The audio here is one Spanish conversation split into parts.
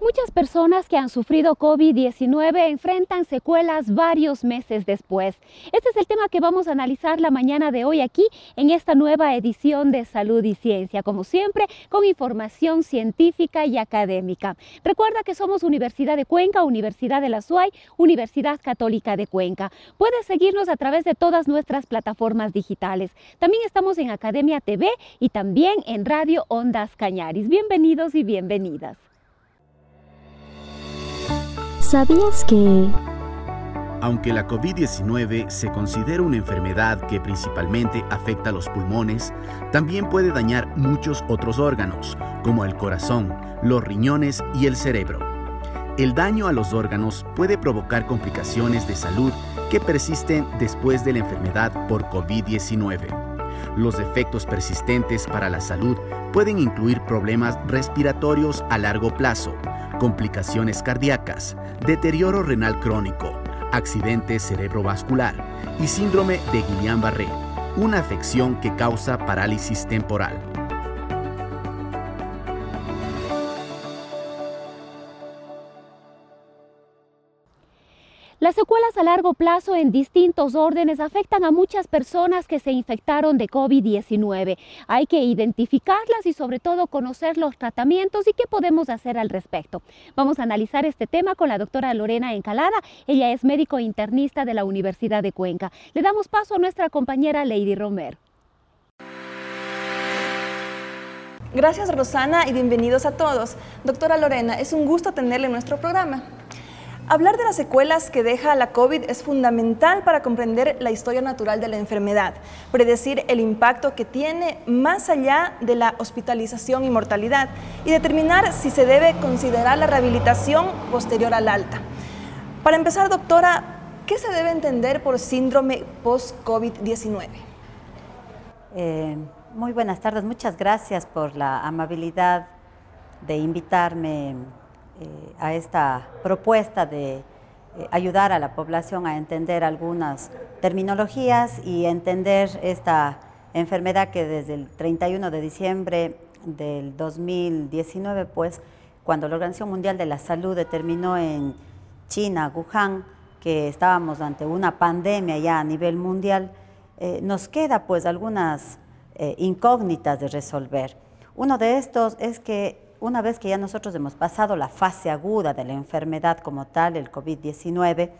Muchas personas que han sufrido COVID-19 enfrentan secuelas varios meses después. Este es el tema que vamos a analizar la mañana de hoy aquí en esta nueva edición de Salud y Ciencia, como siempre, con información científica y académica. Recuerda que somos Universidad de Cuenca, Universidad de la SUAY, Universidad Católica de Cuenca. Puedes seguirnos a través de todas nuestras plataformas digitales. También estamos en Academia TV y también en Radio Ondas Cañaris. Bienvenidos y bienvenidas. ¿Sabías que... Aunque la COVID-19 se considera una enfermedad que principalmente afecta a los pulmones, también puede dañar muchos otros órganos, como el corazón, los riñones y el cerebro. El daño a los órganos puede provocar complicaciones de salud que persisten después de la enfermedad por COVID-19. Los efectos persistentes para la salud pueden incluir problemas respiratorios a largo plazo, complicaciones cardíacas, deterioro renal crónico, accidente cerebrovascular y síndrome de Guillain-Barré, una afección que causa parálisis temporal. Las secuelas a largo plazo en distintos órdenes afectan a muchas personas que se infectaron de COVID-19. Hay que identificarlas y sobre todo conocer los tratamientos y qué podemos hacer al respecto. Vamos a analizar este tema con la doctora Lorena Encalada. Ella es médico internista de la Universidad de Cuenca. Le damos paso a nuestra compañera Lady Romero. Gracias Rosana y bienvenidos a todos. Doctora Lorena, es un gusto tenerle en nuestro programa. Hablar de las secuelas que deja la COVID es fundamental para comprender la historia natural de la enfermedad, predecir el impacto que tiene más allá de la hospitalización y mortalidad y determinar si se debe considerar la rehabilitación posterior al alta. Para empezar, doctora, ¿qué se debe entender por síndrome post-COVID-19? Eh, muy buenas tardes, muchas gracias por la amabilidad de invitarme eh, a esta propuesta de eh, ayudar a la población a entender algunas terminologías y entender esta enfermedad que desde el 31 de diciembre del 2019, pues cuando la Organización Mundial de la Salud determinó en China, Wuhan, que estábamos ante una pandemia ya a nivel mundial, eh, nos queda pues algunas incógnitas de resolver. Uno de estos es que una vez que ya nosotros hemos pasado la fase aguda de la enfermedad como tal, el COVID-19,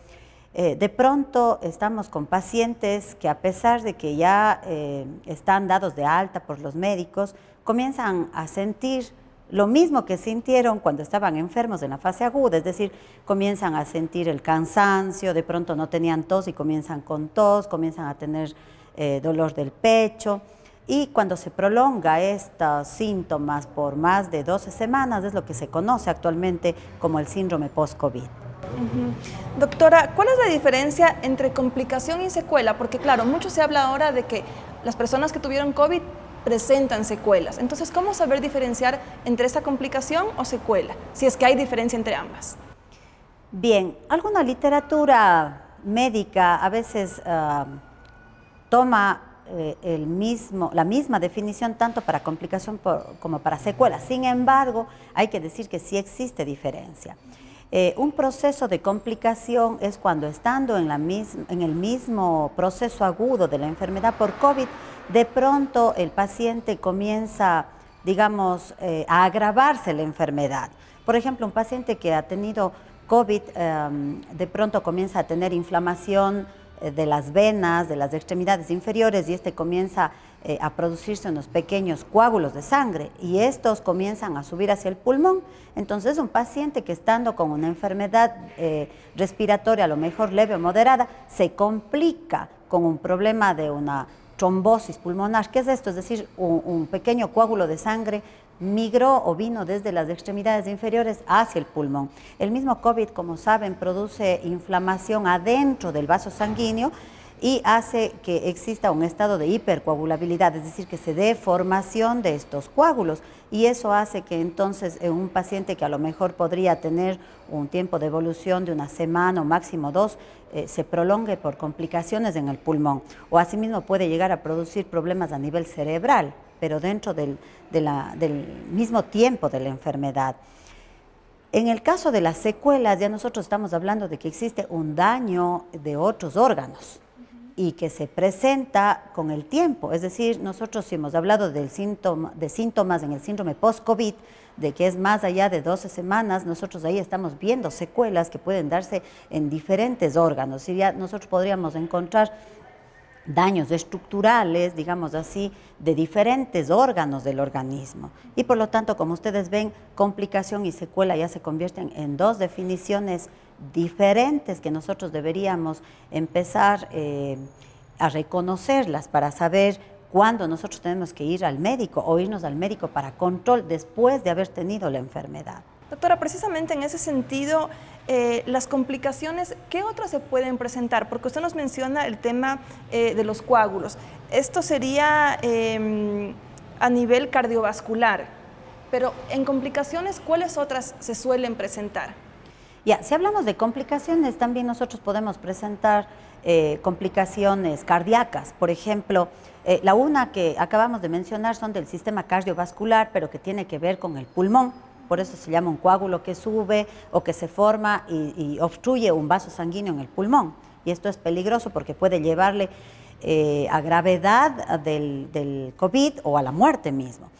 eh, de pronto estamos con pacientes que a pesar de que ya eh, están dados de alta por los médicos, comienzan a sentir lo mismo que sintieron cuando estaban enfermos en la fase aguda, es decir, comienzan a sentir el cansancio, de pronto no tenían tos y comienzan con tos, comienzan a tener eh, dolor del pecho. Y cuando se prolonga estos síntomas por más de 12 semanas, es lo que se conoce actualmente como el síndrome post-COVID. Doctora, ¿cuál es la diferencia entre complicación y secuela? Porque claro, mucho se habla ahora de que las personas que tuvieron COVID presentan secuelas. Entonces, ¿cómo saber diferenciar entre esa complicación o secuela? Si es que hay diferencia entre ambas. Bien, alguna literatura médica a veces ah, toma eh, el mismo, la misma definición tanto para complicación como para secuela. Sin embargo, hay que decir que sí existe diferencia. Eh, un proceso de complicación es cuando estando en, la en el mismo proceso agudo de la enfermedad por COVID, de pronto el paciente comienza, digamos, eh, a agravarse la enfermedad. Por ejemplo, un paciente que ha tenido COVID de pronto comienza a tener inflamación de las venas, de las extremidades inferiores y este comienza eh, a producirse unos pequeños coágulos de sangre y estos comienzan a subir hacia el pulmón. Entonces un paciente que estando con una enfermedad eh, respiratoria a lo mejor leve o moderada se complica con un problema de una trombosis pulmonar. ¿Qué es esto? Es decir, un, pequeño coágulo de sangre migró o vino desde las extremidades inferiores hacia el pulmón. El mismo COVID, como saben, produce inflamación adentro del vaso sanguíneo y hace que exista un estado de hipercoagulabilidad, es decir, que se dé formación de estos coágulos. Y eso hace que entonces en un paciente que a lo mejor podría tener un tiempo de evolución de una semana o máximo dos, eh, se prolongue por complicaciones en el pulmón. O asimismo puede llegar a producir problemas a nivel cerebral, pero dentro del mismo tiempo de la enfermedad. En el caso de las secuelas, ya nosotros estamos hablando de que existe un daño de otros órganos y que se presenta con el tiempo. Es decir, nosotros hemos hablado del síntoma, de síntomas en el síndrome post-COVID, de que es más allá de 12 semanas, nosotros ahí estamos viendo secuelas que pueden darse en diferentes órganos. Y ya nosotros podríamos encontrar daños estructurales, digamos así, de diferentes órganos del organismo. Y por lo tanto, como ustedes ven, complicación y secuela ya se convierten en dos definiciones diferentes que nosotros deberíamos empezar eh, a reconocerlas para saber cuándo nosotros tenemos que ir al médico o irnos al médico para control después de haber tenido la enfermedad. Doctora, precisamente en ese sentido, eh, las complicaciones, ¿qué otras se pueden presentar? Porque usted nos menciona el tema eh, de los coágulos. Esto sería em, a nivel cardiovascular, pero en complicaciones, ¿cuáles otras se suelen presentar? Ya, si hablamos de complicaciones, también nosotros podemos presentar eh, complicaciones cardíacas. Por ejemplo, la una que acabamos de mencionar son del sistema cardiovascular, pero que tiene que ver con el pulmón por eso se llama un coágulo que sube o que se forma y, obstruye un vaso sanguíneo en el pulmón. Y esto es peligroso porque puede llevarle eh, a gravedad del, COVID o a la muerte mismo.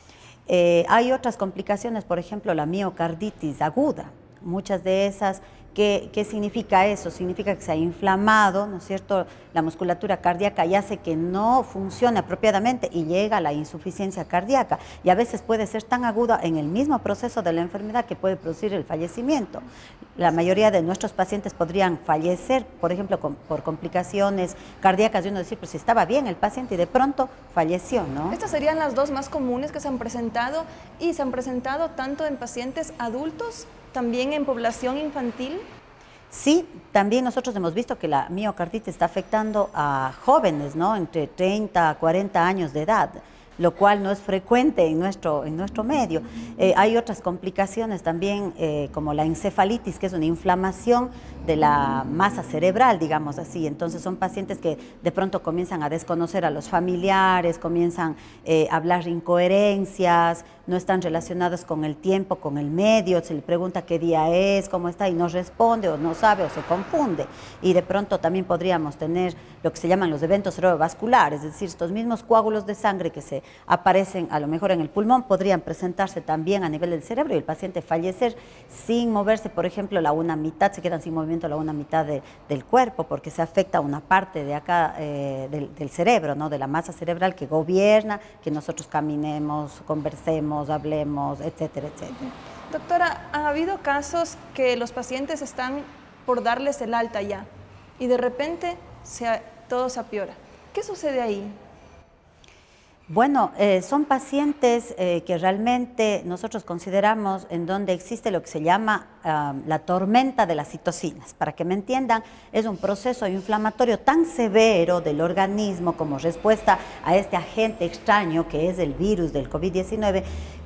Eh, hay otras complicaciones, por ejemplo, la miocarditis aguda. Muchas de esas ¿Qué, significa eso? Significa que se ha inflamado, ¿no es cierto?, la musculatura cardíaca y hace que no funcione apropiadamente y llega a la insuficiencia cardíaca. Y a veces puede ser tan aguda en el mismo proceso de la enfermedad que puede producir el fallecimiento. La mayoría de nuestros pacientes podrían fallecer, por ejemplo, por complicaciones cardíacas y uno decir, pues estaba bien el paciente y de pronto falleció, ¿no? Estas serían las dos más comunes que se han presentado y se han presentado tanto en pacientes adultos también en población infantil? Sí, también nosotros hemos visto que la miocarditis está afectando a jóvenes, ¿no? Entre 30 a 40 años de edad lo cual no es frecuente en nuestro, en nuestro medio. Eh, hay otras complicaciones también, eh, como la encefalitis, que es una inflamación de la masa cerebral, digamos así. Entonces son pacientes que de pronto comienzan a desconocer a los familiares, comienzan eh, a hablar incoherencias, no están relacionados con el tiempo, con el medio, se le pregunta qué día es, cómo está y no responde o no sabe o se confunde. Y de pronto también podríamos tener lo que se llaman los eventos cerebrovasculares, es decir, estos mismos coágulos de sangre que se aparecen a lo mejor en el pulmón, podrían presentarse también a nivel del cerebro y el paciente fallecer sin moverse, por ejemplo, la una mitad, se quedan sin movimiento la una mitad del cuerpo porque se afecta una parte de acá eh, del, cerebro, ¿no? de la masa cerebral que gobierna, que nosotros caminemos, conversemos, hablemos, etcétera, etcétera. Doctora, ¿ha habido casos que los pacientes están por darles el alta ya y de repente todo se apiora? ¿Qué sucede ahí? Bueno, eh, son pacientes eh, que realmente nosotros consideramos en donde existe lo que se llama ah, la tormenta de las citocinas. Para que me entiendan, es un proceso inflamatorio tan severo del organismo como respuesta a este agente extraño que es el virus del COVID-19,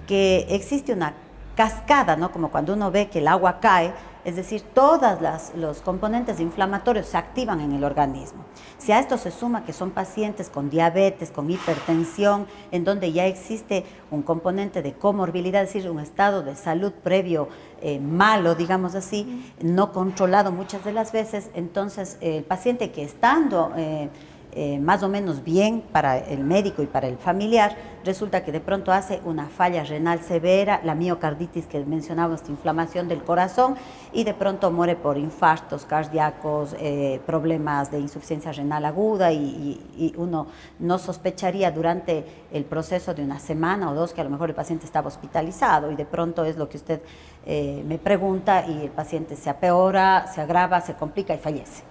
que existe una cascada, ¿no? Como cuando uno ve que el agua cae, es decir, todos los componentes inflamatorios se activan en el organismo. Si a esto se suma que son pacientes con diabetes, con hipertensión, en donde ya existe un componente de comorbilidad, es decir, un estado de salud previo eh, malo, digamos así, no controlado muchas de las veces, entonces el paciente que estando... Eh, eh, más o menos bien para el médico y para el familiar, resulta que de pronto hace una falla renal severa, la miocarditis que mencionaba, esta inflamación del corazón, y de pronto muere por infartos cardíacos, eh, problemas de insuficiencia renal aguda, y, uno no sospecharía durante el proceso de una semana o dos que a lo mejor el paciente estaba hospitalizado, y de pronto es lo que usted eh, me pregunta, y el paciente se apeora, se agrava, se complica y fallece.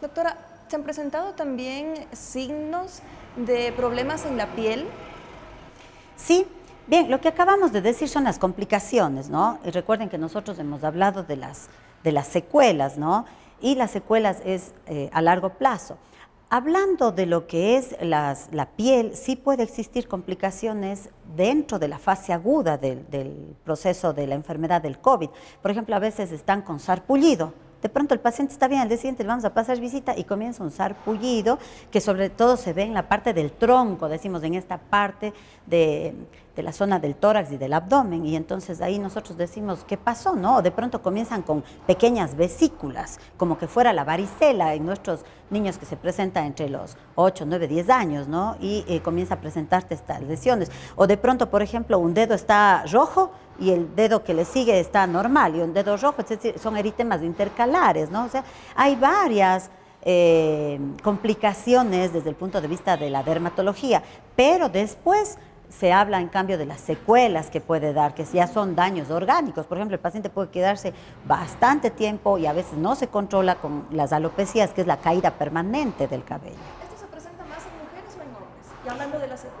Doctora, ¿Se han presentado también signos de problemas en la piel? Sí, Bien, lo que acabamos de decir son las complicaciones, ¿no? Y recuerden que nosotros hemos hablado de las, de las secuelas, ¿no? Y las secuelas es eh, a largo plazo. Hablando de lo que es las, la piel, sí puede existir complicaciones dentro de la fase aguda del, del proceso de la enfermedad del COVID. Por ejemplo, a veces están con sarpullido, de pronto el paciente está bien, al día le vamos a pasar visita y comienza un sarpullido que sobre todo se ve en la parte del tronco, decimos en esta parte de, de la zona del tórax y del abdomen. Y entonces ahí nosotros decimos, ¿qué pasó? No, de pronto comienzan con pequeñas vesículas, como que fuera la varicela en nuestros niños que se presentan entre los 8, 9, 10 años, ¿no? Y eh, comienza a presentarte estas lesiones. O de pronto, por ejemplo, un dedo está rojo y el dedo que le sigue está normal, y un dedo rojo, es son eritemas intercalares, ¿no? O sea, hay varias eh, complicaciones desde el punto de vista de la dermatología, pero después se habla en cambio de las secuelas que puede dar, que ya son daños orgánicos. Por ejemplo, el paciente puede quedarse bastante tiempo y a veces no se controla con las alopecias, que es la caída permanente del cabello. ¿Esto se presenta más en mujeres o en hombres? Y hablando de las secuelas.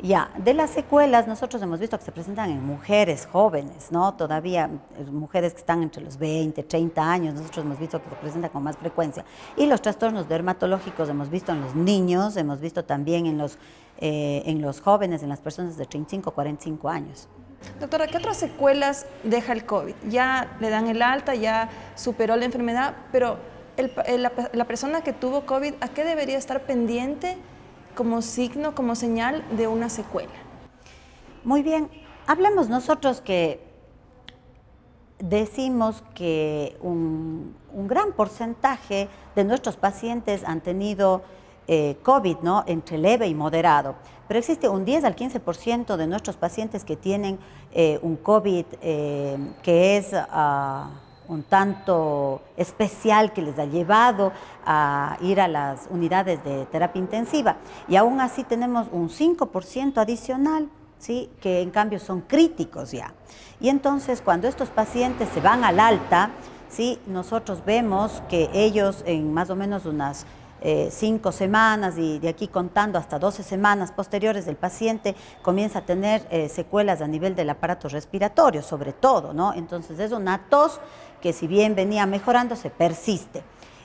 Ya, de las secuelas nosotros hemos visto que se presentan en mujeres jóvenes, ¿no? Todavía eh, mujeres que están entre los 20, 30 años, nosotros hemos visto que se presentan con más frecuencia. Y los trastornos dermatológicos hemos visto en los niños, hemos visto también en los, eh, en los jóvenes, en las personas de 35, 45 años. Doctora, ¿qué otras secuelas deja el COVID? Ya le dan el alta, ya superó la enfermedad, pero la persona que tuvo COVID, ¿a qué debería estar pendiente? Como signo, como señal de una secuela. Muy bien, hablemos nosotros que decimos que un, gran porcentaje de nuestros pacientes han tenido eh, COVID, ¿no? Entre leve y moderado. Pero existe un 10 al 15% de nuestros pacientes que tienen eh, un COVID eh, que es... Uh, un tanto especial que les ha llevado a ir a las unidades de terapia intensiva. Y aún así tenemos un 5% adicional, ¿sí? que en cambio son críticos ya. Y entonces cuando estos pacientes se van al alta, ¿sí? nosotros vemos que ellos en más o menos unas eh, cinco semanas y de aquí contando hasta 12 semanas posteriores el paciente comienza a tener eh, secuelas a nivel del aparato respiratorio, sobre todo, ¿no? Entonces es una tos que si bien venía mejorando, se persiste.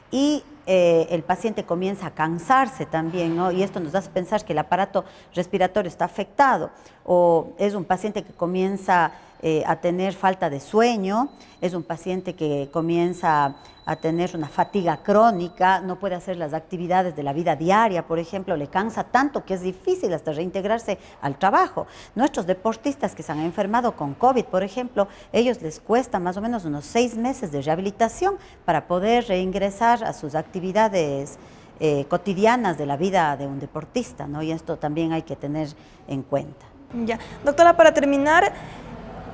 Y eh, el paciente comienza a cansarse también, ¿no? Y esto nos hace pensar que el aparato respiratorio está afectado. O es un paciente que comienza eh, a tener falta de sueño, es un paciente que comienza a tener una fatiga crónica, no puede hacer las actividades de la vida diaria, por ejemplo, le cansa tanto que es difícil hasta reintegrarse al trabajo. Nuestros deportistas que se han enfermado con COVID, por ejemplo, ellos les cuesta más o menos unos seis meses de rehabilitación para poder reingresar a sus actividades eh, cotidianas de la vida de un deportista, ¿no? Y esto también hay que tener en cuenta. Ya, doctora, para terminar,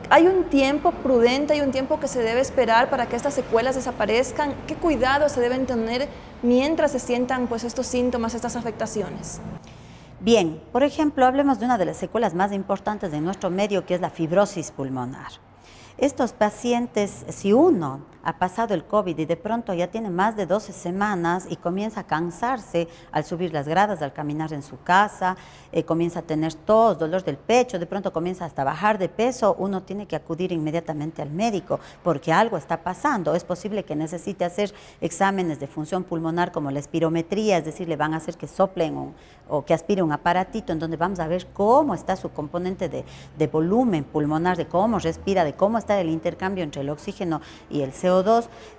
¿Hay un tiempo prudente, hay un tiempo que se debe esperar para que estas secuelas desaparezcan? ¿Qué cuidados se deben tener mientras se sientan pues, estos síntomas, estas afectaciones? Bien, por ejemplo, hablemos de una de las secuelas más importantes de nuestro medio, que es la fibrosis pulmonar. Estos pacientes, si uno ha pasado el COVID y de pronto ya tiene más de 12 semanas y comienza a cansarse al subir las gradas, al caminar en su casa, eh, comienza a tener tos, dolor del pecho, de pronto comienza hasta a bajar de peso, uno tiene que acudir inmediatamente al médico porque algo está pasando. Es posible que necesite hacer exámenes de función pulmonar como la espirometría, es decir, le van a hacer que soplen o, que aspire un aparatito en donde vamos a ver cómo está su componente de, de volumen pulmonar, de cómo respira, de cómo está el intercambio entre el oxígeno y el CO2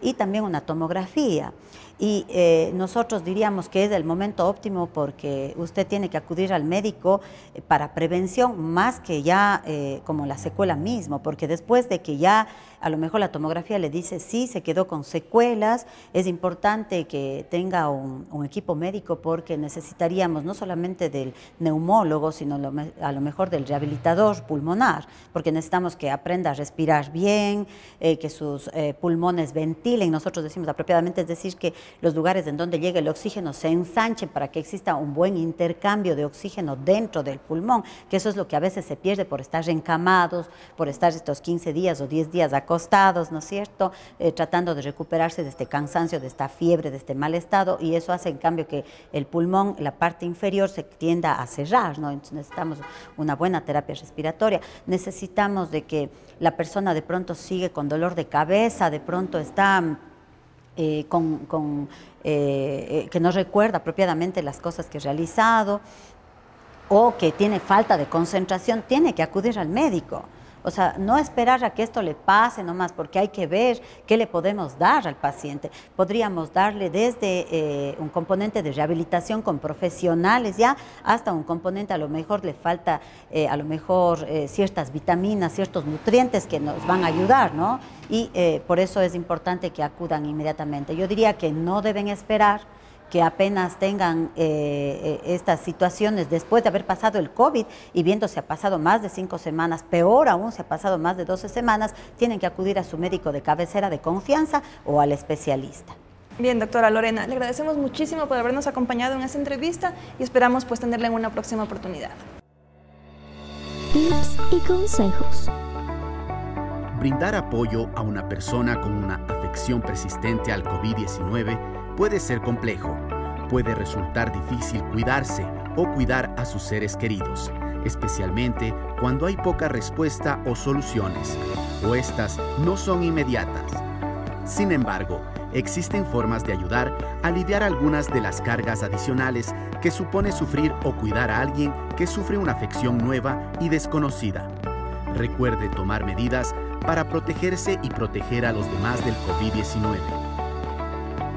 y también una tomografía. Y eh, nosotros diríamos que es el momento óptimo porque usted tiene que acudir al médico eh, para prevención más que ya eh, como la secuela mismo, porque después de que ya a lo mejor la tomografía le dice sí, se quedó con secuelas, es importante que tenga un, equipo médico porque necesitaríamos no solamente del neumólogo, sino a lo mejor del rehabilitador pulmonar, porque necesitamos que aprenda a respirar bien, que sus pulmones ventilen, nosotros decimos apropiadamente, es decir, que los lugares en donde llega el oxígeno se ensanchen para que exista un buen intercambio de oxígeno dentro del pulmón, que eso es lo que a veces se pierde por estar encamados, por estar estos 15 días o 10 días acostados, ¿no es cierto?, eh, tratando de recuperarse de este cansancio, de esta fiebre, de este mal estado, y eso hace en cambio que el pulmón, la parte inferior, se tienda a cerrar, ¿no? Entonces necesitamos una buena terapia respiratoria, necesitamos de que la persona de pronto sigue con dolor de cabeza, de pronto está eh, con, eh, eh, que no recuerda apropiadamente las cosas que ha realizado o que tiene falta de concentración, tiene que acudir al médico. O sea, no esperar a que esto le pase nomás, porque hay que ver qué le podemos dar al paciente. Podríamos darle desde eh, un componente de rehabilitación con profesionales ya, hasta un componente a lo mejor le falta, eh, a lo mejor eh, ciertas vitaminas, ciertos nutrientes que nos van a ayudar, ¿no? Y por eso es importante que acudan inmediatamente. Yo diría que no deben esperar que apenas tengan eh, eh, estas situaciones después de haber pasado el COVID y viendo si ha pasado más de cinco semanas, peor aún si ha pasado más de 12 semanas, tienen que acudir a su médico de cabecera de confianza o al especialista. Bien, doctora Lorena, le agradecemos muchísimo por habernos acompañado en esta entrevista y esperamos pues tenerla en una próxima oportunidad. Tips y consejos. Brindar apoyo a una persona con una afección persistente al COVID-19 puede ser complejo. Puede resultar difícil cuidarse o cuidar a sus seres queridos, especialmente cuando hay poca respuesta o soluciones, o estas no son inmediatas. Sin embargo, existen formas de ayudar a aliviar algunas de las cargas adicionales que supone sufrir o cuidar a alguien que sufre una afección nueva y desconocida. Recuerde tomar medidas para protegerse y proteger a los demás del COVID-19.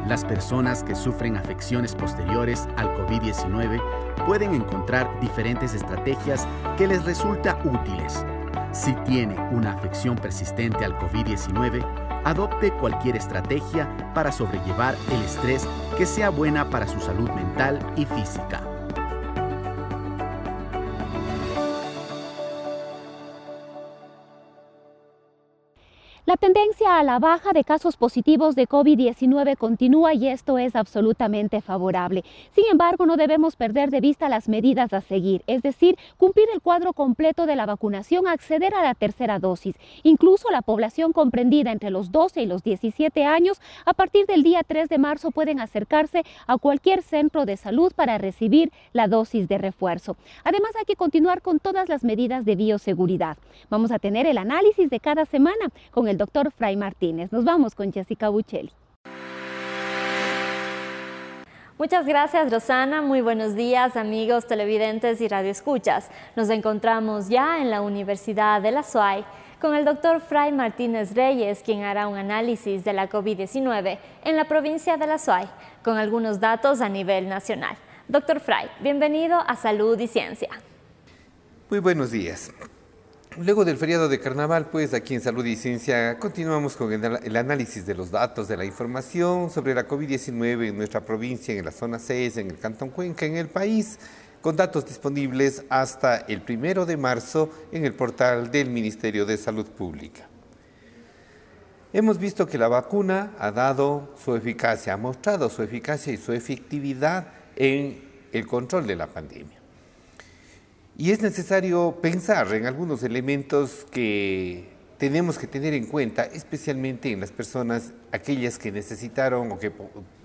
Las personas que sufren afecciones posteriores al COVID-19 pueden encontrar diferentes estrategias que les resulta útiles. Si tiene una afección persistente al COVID-19, adopte cualquier estrategia para sobrellevar el estrés que sea buena para su salud mental y física. La tendencia a la baja de casos positivos de COVID-19 continúa y esto es absolutamente favorable. Sin embargo, no debemos perder de vista las medidas a seguir, es decir, cumplir el cuadro completo de la vacunación, acceder a la tercera dosis. Incluso la población comprendida entre los 12 y los 17 años, a partir del día 3 de marzo pueden acercarse a cualquier centro de salud para recibir la dosis de refuerzo. Además, hay que continuar con todas las medidas de bioseguridad. Vamos a tener el análisis de cada semana con el doctor Fray Martínez. Nos vamos con Jessica Buccelli. Muchas gracias Rosana, muy buenos días amigos televidentes y radioescuchas. Nos encontramos ya en la Universidad de la SUAY con el doctor Fray Martínez Reyes, quien hará un análisis de la COVID-19 en la provincia de la SUAY, con algunos datos a nivel nacional. Doctor Fray, bienvenido a Salud y Ciencia. Muy buenos días. Luego del feriado de carnaval, pues aquí en Salud y Ciencia continuamos con el, análisis de los datos, de la información sobre la COVID-19 en nuestra provincia, en la zona 6, en el Cantón Cuenca, en el país, con datos disponibles hasta el primero de marzo en el portal del Ministerio de Salud Pública. Hemos visto que la vacuna ha dado su eficacia, ha mostrado su eficacia y su efectividad en el control de la pandemia. Y es necesario pensar en algunos elementos que tenemos que tener en cuenta, especialmente en las personas, aquellas que necesitaron o que,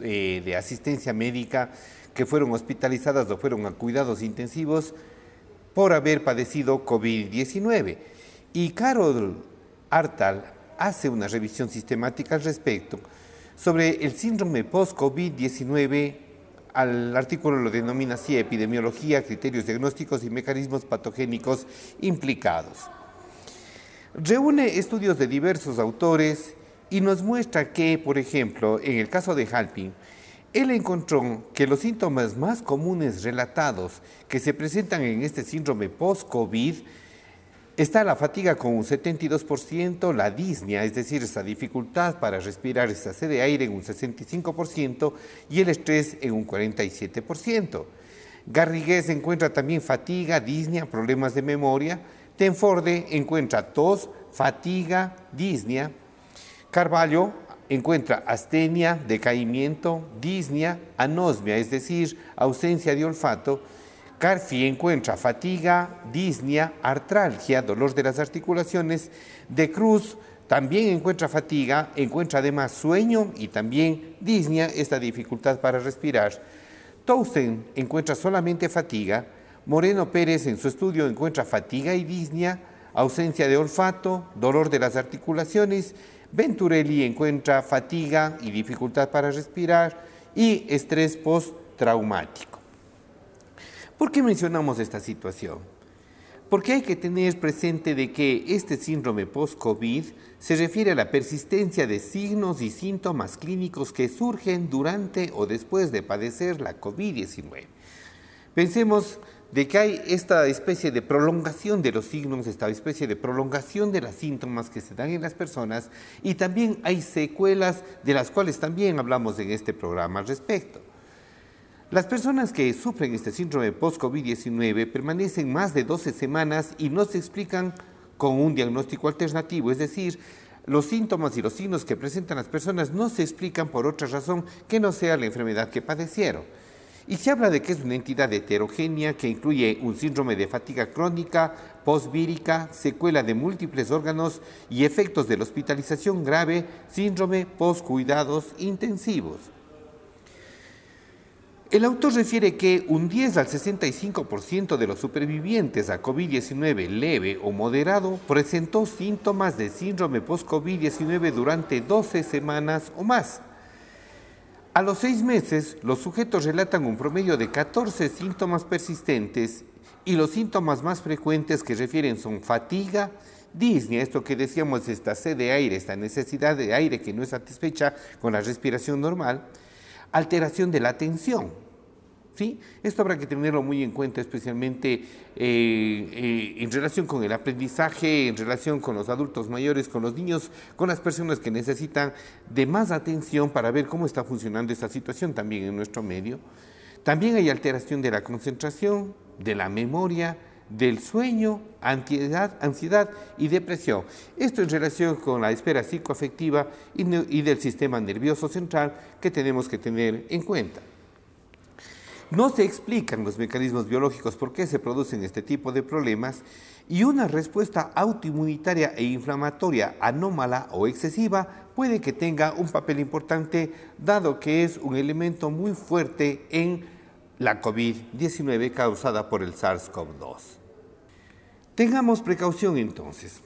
eh, de asistencia médica, que fueron hospitalizadas o fueron a cuidados intensivos por haber padecido COVID-19. Y Carol Artal hace una revisión sistemática al respecto sobre el síndrome post-COVID-19 al artículo lo denomina así epidemiología, criterios diagnósticos y mecanismos patogénicos implicados. Reúne estudios de diversos autores y nos muestra que, por ejemplo, en el caso de Halpin, él encontró que los síntomas más comunes relatados que se presentan en este síndrome post-COVID Está la fatiga con un 72%, la disnea, es decir, esa dificultad para respirar, esa sed de aire en un 65% y el estrés en un 47%. Garrigues encuentra también fatiga, disnea, problemas de memoria. Tenforde encuentra tos, fatiga, disnea. Carvalho encuentra astenia, decaimiento, disnea, anosmia, es decir, ausencia de olfato. Carfi encuentra fatiga, disnea, artralgia, dolor de las articulaciones. De Cruz también encuentra fatiga, encuentra además sueño y también disnea, esta dificultad para respirar. Towson encuentra solamente fatiga. Moreno Pérez en su estudio encuentra fatiga y disnea, ausencia de olfato, dolor de las articulaciones Venturelli encuentra fatiga y dificultad para respirar y estrés postraumático. ¿Por qué mencionamos esta situación? Porque hay que tener presente de que este síndrome post-COVID se refiere a la persistencia de signos y síntomas clínicos que surgen durante o después de padecer la COVID-19. Pensemos de que hay esta especie de prolongación de los signos, esta especie de prolongación de los síntomas que se dan en las personas y también hay secuelas de las cuales también hablamos en este programa al respecto. Las personas que sufren este síndrome post-COVID-19 permanecen más de 12 semanas y no se explican con un diagnóstico alternativo, es decir, los síntomas y los signos que presentan las personas no se explican por otra razón que no sea la enfermedad que padecieron. Y se habla de que es una entidad heterogénea que incluye un síndrome de fatiga crónica, postvírica, secuela de múltiples órganos y efectos de la hospitalización grave, síndrome postcuidados intensivos. El autor refiere que un 10 al 65% de los supervivientes a COVID-19 leve o moderado presentó síntomas de síndrome post-COVID-19 durante 12 semanas o más. A los seis meses, los sujetos relatan un promedio de 14 síntomas persistentes y los síntomas más frecuentes que refieren son fatiga, disnea, esto que decíamos, esta sed de aire, esta necesidad de aire que no es satisfecha con la respiración normal, alteración de la atención, ¿sí? Esto habrá que tenerlo muy en cuenta, especialmente eh, eh, en relación con el aprendizaje, en relación con los adultos mayores, con los niños, con las personas que necesitan de más atención para ver cómo está funcionando esta situación también en nuestro medio. También hay alteración de la concentración, de la memoria, del sueño, ansiedad, ansiedad y depresión. Esto en relación con la espera psicoafectiva y del sistema nervioso central que tenemos que tener en cuenta. No se explican los mecanismos biológicos por qué se producen este tipo de problemas y una respuesta autoinmunitaria e inflamatoria anómala o excesiva puede que tenga un papel importante dado que es un elemento muy fuerte en la COVID-19 causada por el SARS-CoV-2. Tengamos precaución entonces.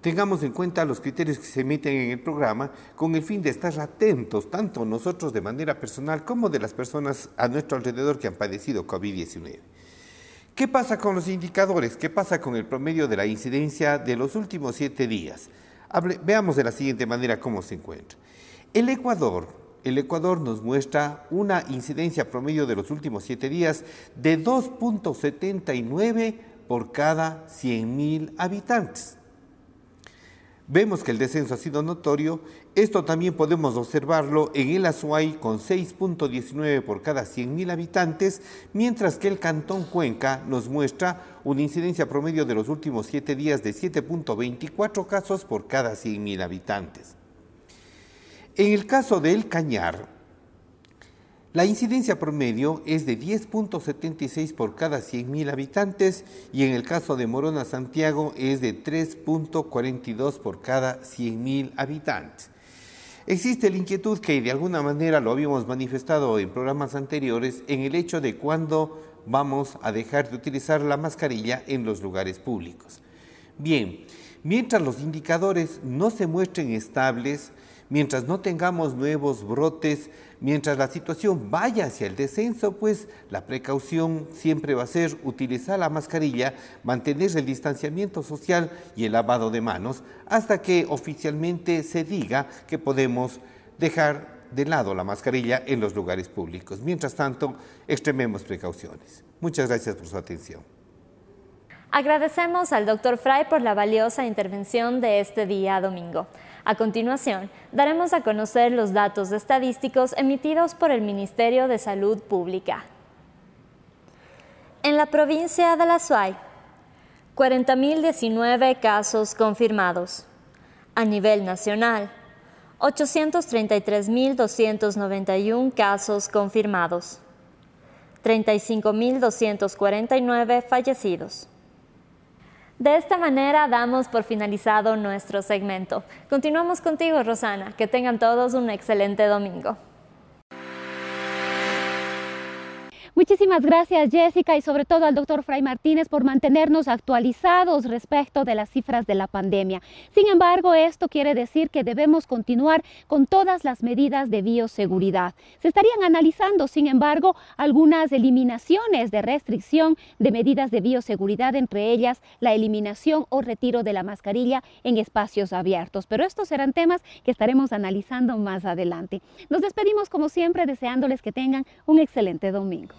Tengamos en cuenta los criterios que se emiten en el programa con el fin de estar atentos, tanto nosotros de manera personal como de las personas a nuestro alrededor que han padecido COVID-19. ¿Qué pasa con los indicadores? ¿Qué pasa con el promedio de la incidencia de los últimos siete días? veamos de la siguiente manera cómo se encuentra. El Ecuador, el Ecuador nos muestra una incidencia promedio de los últimos siete días de 2.79 por cada 100.000 habitantes. Vemos que el descenso ha sido notorio. Esto también podemos observarlo en el Azuay con 6.19 por cada 100.000 habitantes, mientras que el Cantón Cuenca nos muestra una incidencia promedio de los últimos 7 días de 7.24 casos por cada 100.000 habitantes. En el caso del Cañar, la incidencia promedio es de 10.76 por cada 100.000 habitantes y en el caso de Morona Santiago es de 3.42 por cada 100.000 habitantes. Existe la inquietud que de alguna manera lo habíamos manifestado en programas anteriores en el hecho de cuándo vamos a dejar de utilizar la mascarilla en los lugares públicos. Bien, mientras los indicadores no se muestren estables, mientras no tengamos nuevos brotes, mientras la situación vaya hacia el descenso, pues la precaución siempre va a ser utilizar la mascarilla, mantener el distanciamiento social y el lavado de manos hasta que oficialmente se diga que podemos dejar de lado la mascarilla en los lugares públicos. Mientras tanto, extrememos precauciones. Muchas gracias por su atención. Agradecemos al doctor Fry por la valiosa intervención de este día domingo. A continuación, daremos a conocer los datos estadísticos emitidos por el Ministerio de Salud Pública. En la provincia de La Suay, 40.019 casos confirmados. A nivel nacional, 833.291 casos confirmados. 35.249 fallecidos. De esta manera damos por finalizado nuestro segmento. Continuamos contigo, Rosana. Que tengan todos un excelente domingo. Muchísimas gracias Jessica y sobre todo al doctor Fray Martínez por mantenernos actualizados respecto de las cifras de la pandemia. Sin embargo, esto quiere decir que debemos continuar con todas las medidas de bioseguridad. Se estarían analizando, sin embargo, algunas eliminaciones de restricción de medidas de bioseguridad, entre ellas la eliminación o retiro de la mascarilla en espacios abiertos. Pero estos serán temas que estaremos analizando más adelante. Nos despedimos como siempre deseándoles que tengan un excelente domingo.